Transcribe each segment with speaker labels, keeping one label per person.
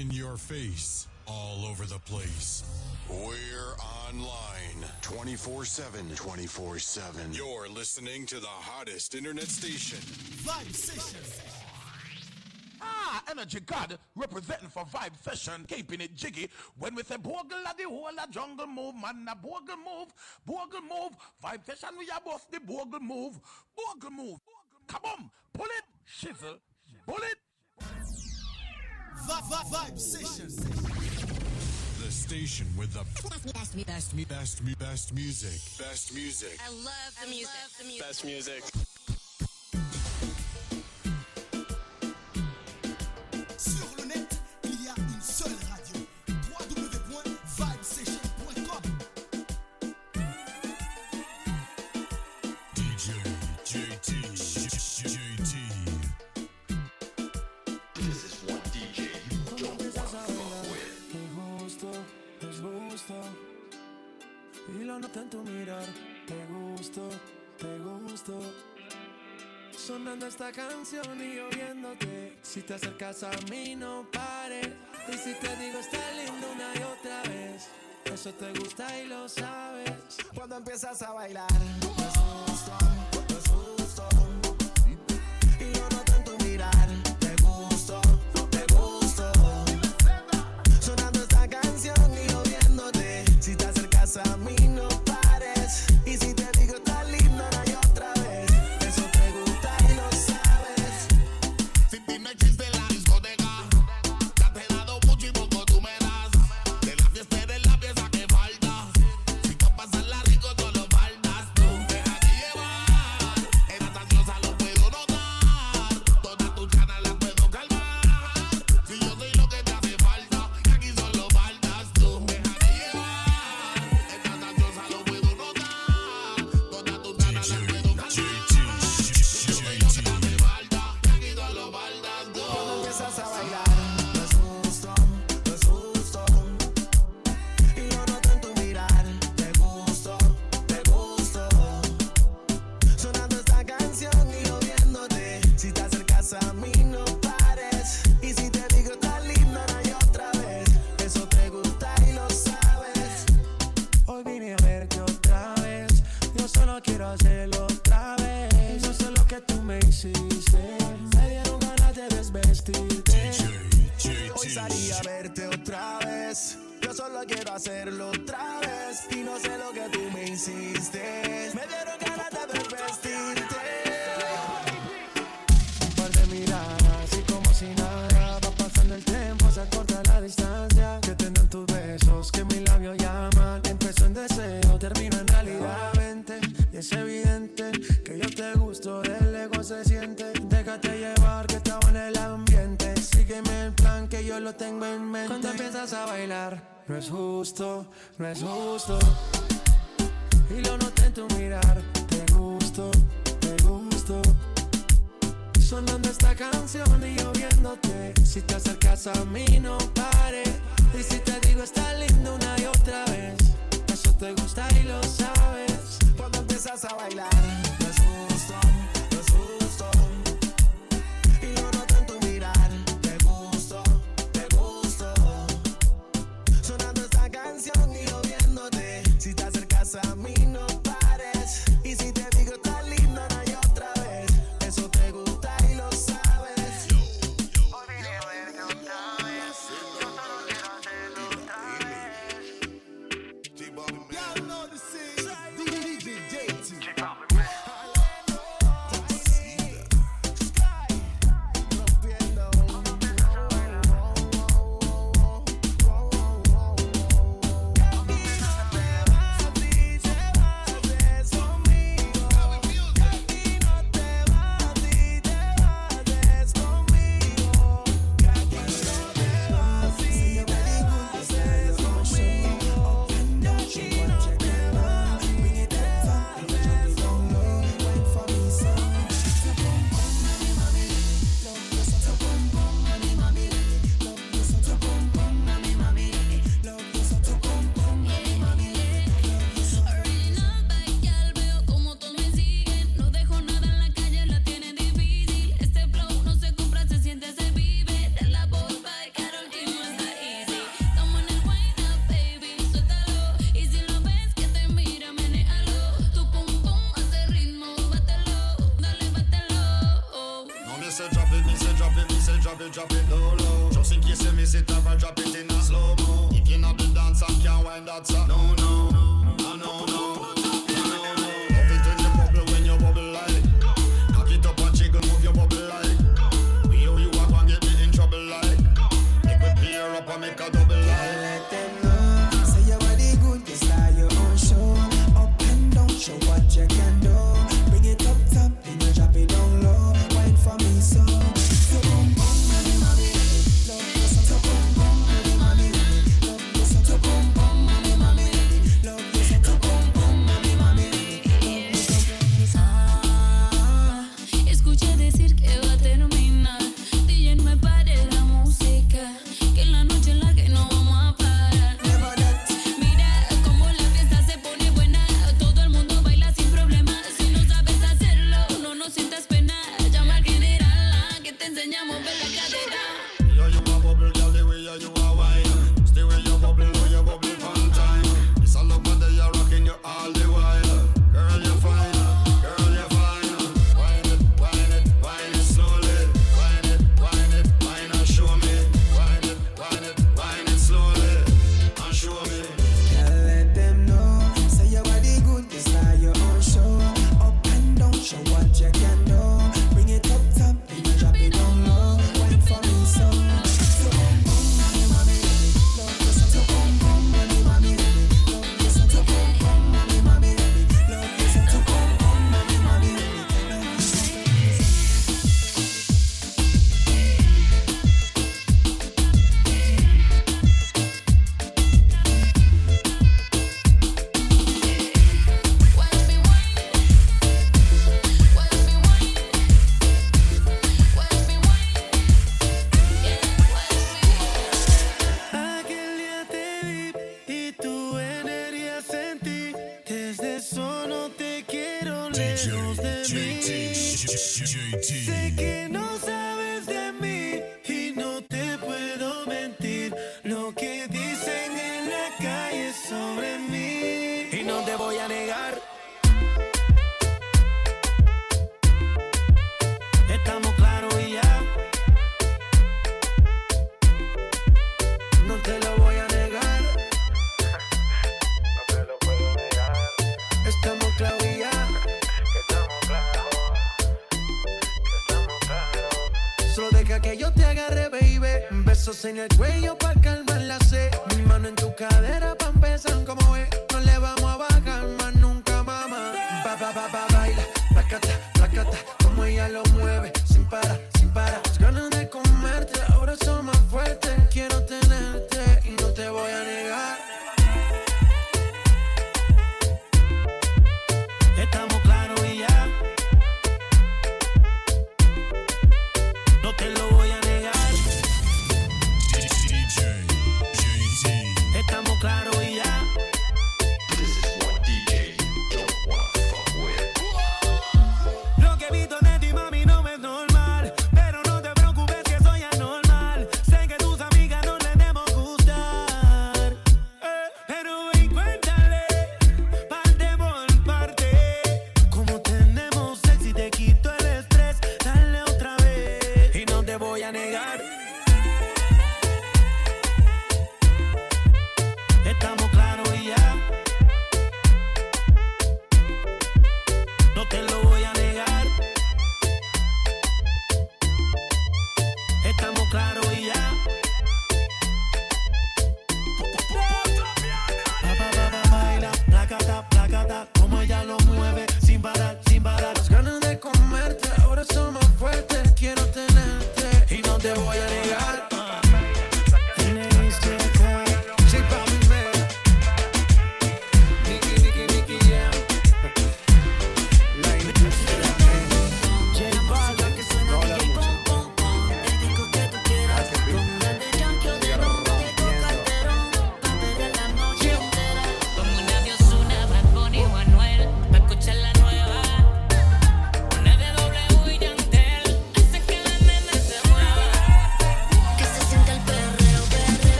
Speaker 1: in your face, all over the place. We're online 24 7. 24 7. You're listening to the hottest internet station.
Speaker 2: Vibe Station.
Speaker 3: Ah, energy god representing for vibe session, keeping it jiggy. When we say bogle the whole a jungle move, man a bogle move, bogle move. Vibe session we are both the bogle move, bogle move. Bogle move. Bogle move. Come on, pull it,
Speaker 2: shizzle, bullet.
Speaker 1: The station with the best, best, best, best, best music. Best music.
Speaker 4: I love the music.
Speaker 5: Best music.
Speaker 6: te acercas a mí, no pares. Y si te digo, está lindo una y otra vez. Eso te gusta y lo sabes. Cuando empiezas a bailar. No es justo.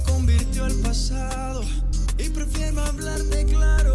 Speaker 7: convirtió el pasado y prefiero hablarte claro.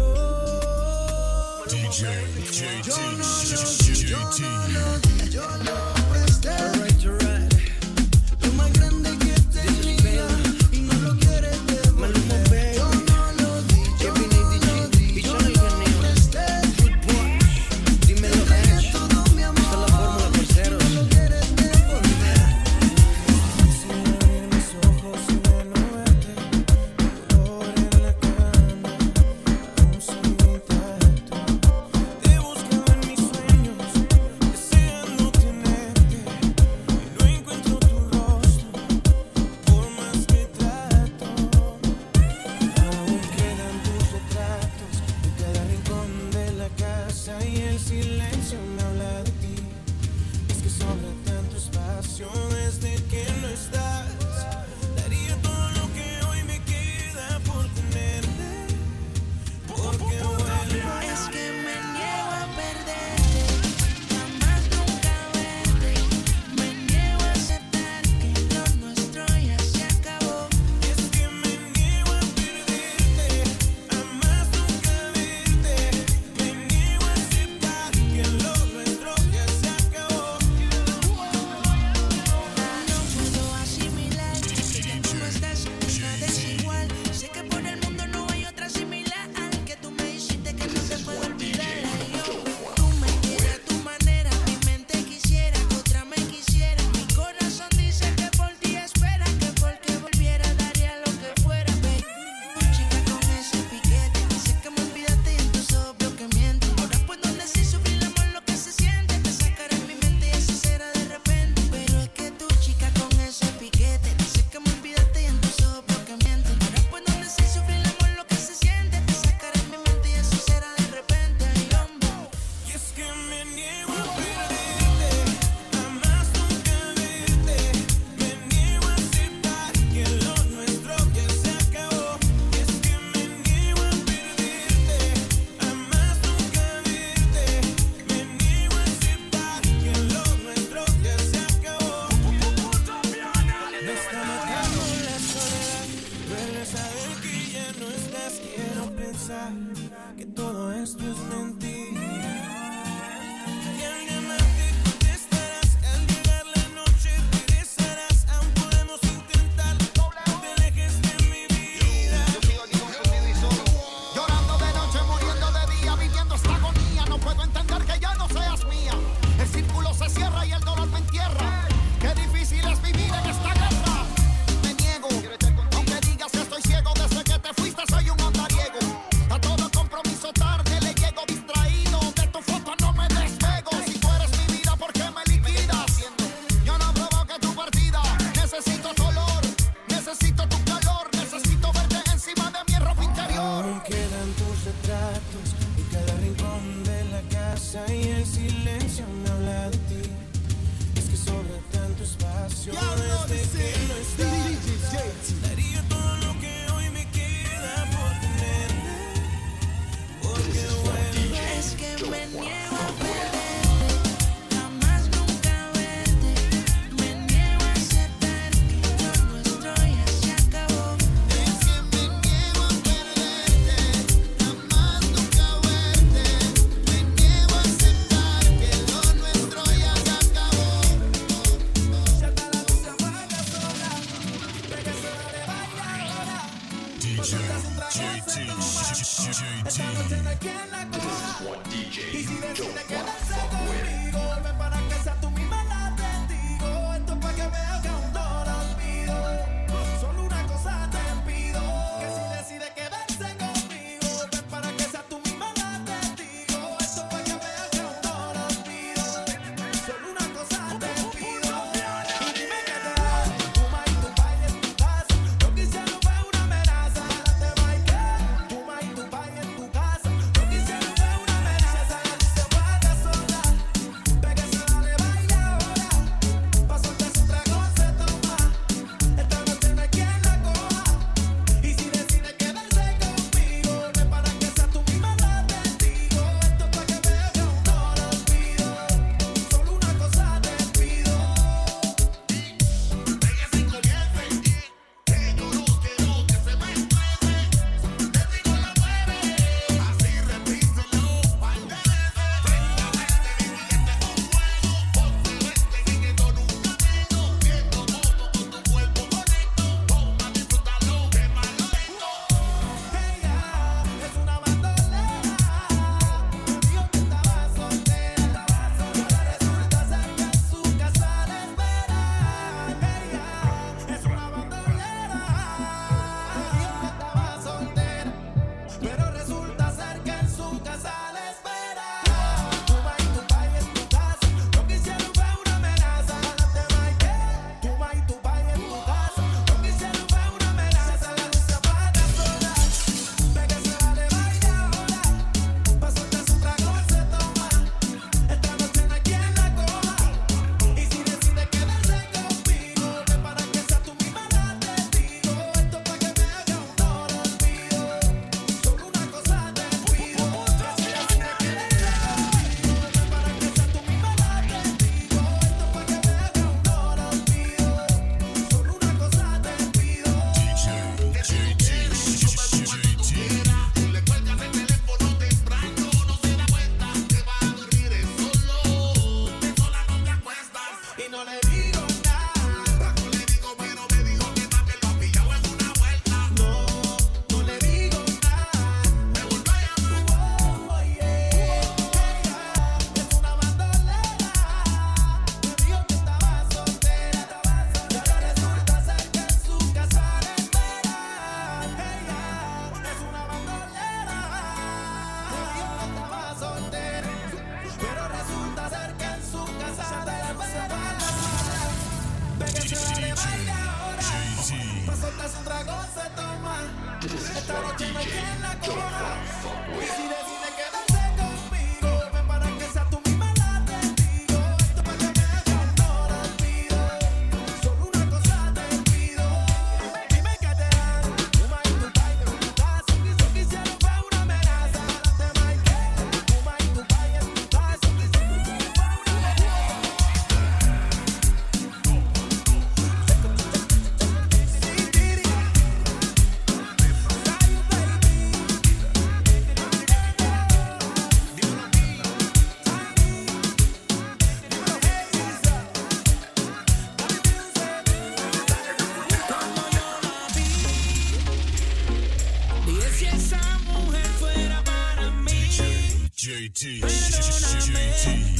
Speaker 8: JT.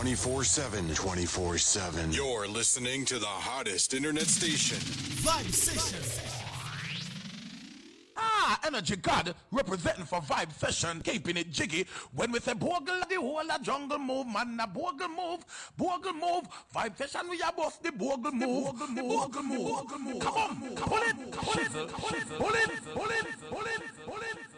Speaker 1: 24 7. 24 7. You're listening to the hottest internet station.
Speaker 2: Vibe Session.
Speaker 3: Ah, energy god representing for vibe session, keeping it jiggy. When we say bogle, the whole jungle move, man, a bogle move, bogle move, vibe session, we are both the bogle move, the bogle move, the bogle move. Come on, pull it, pull it, pull it, pull it, pull it, pull it, pull it.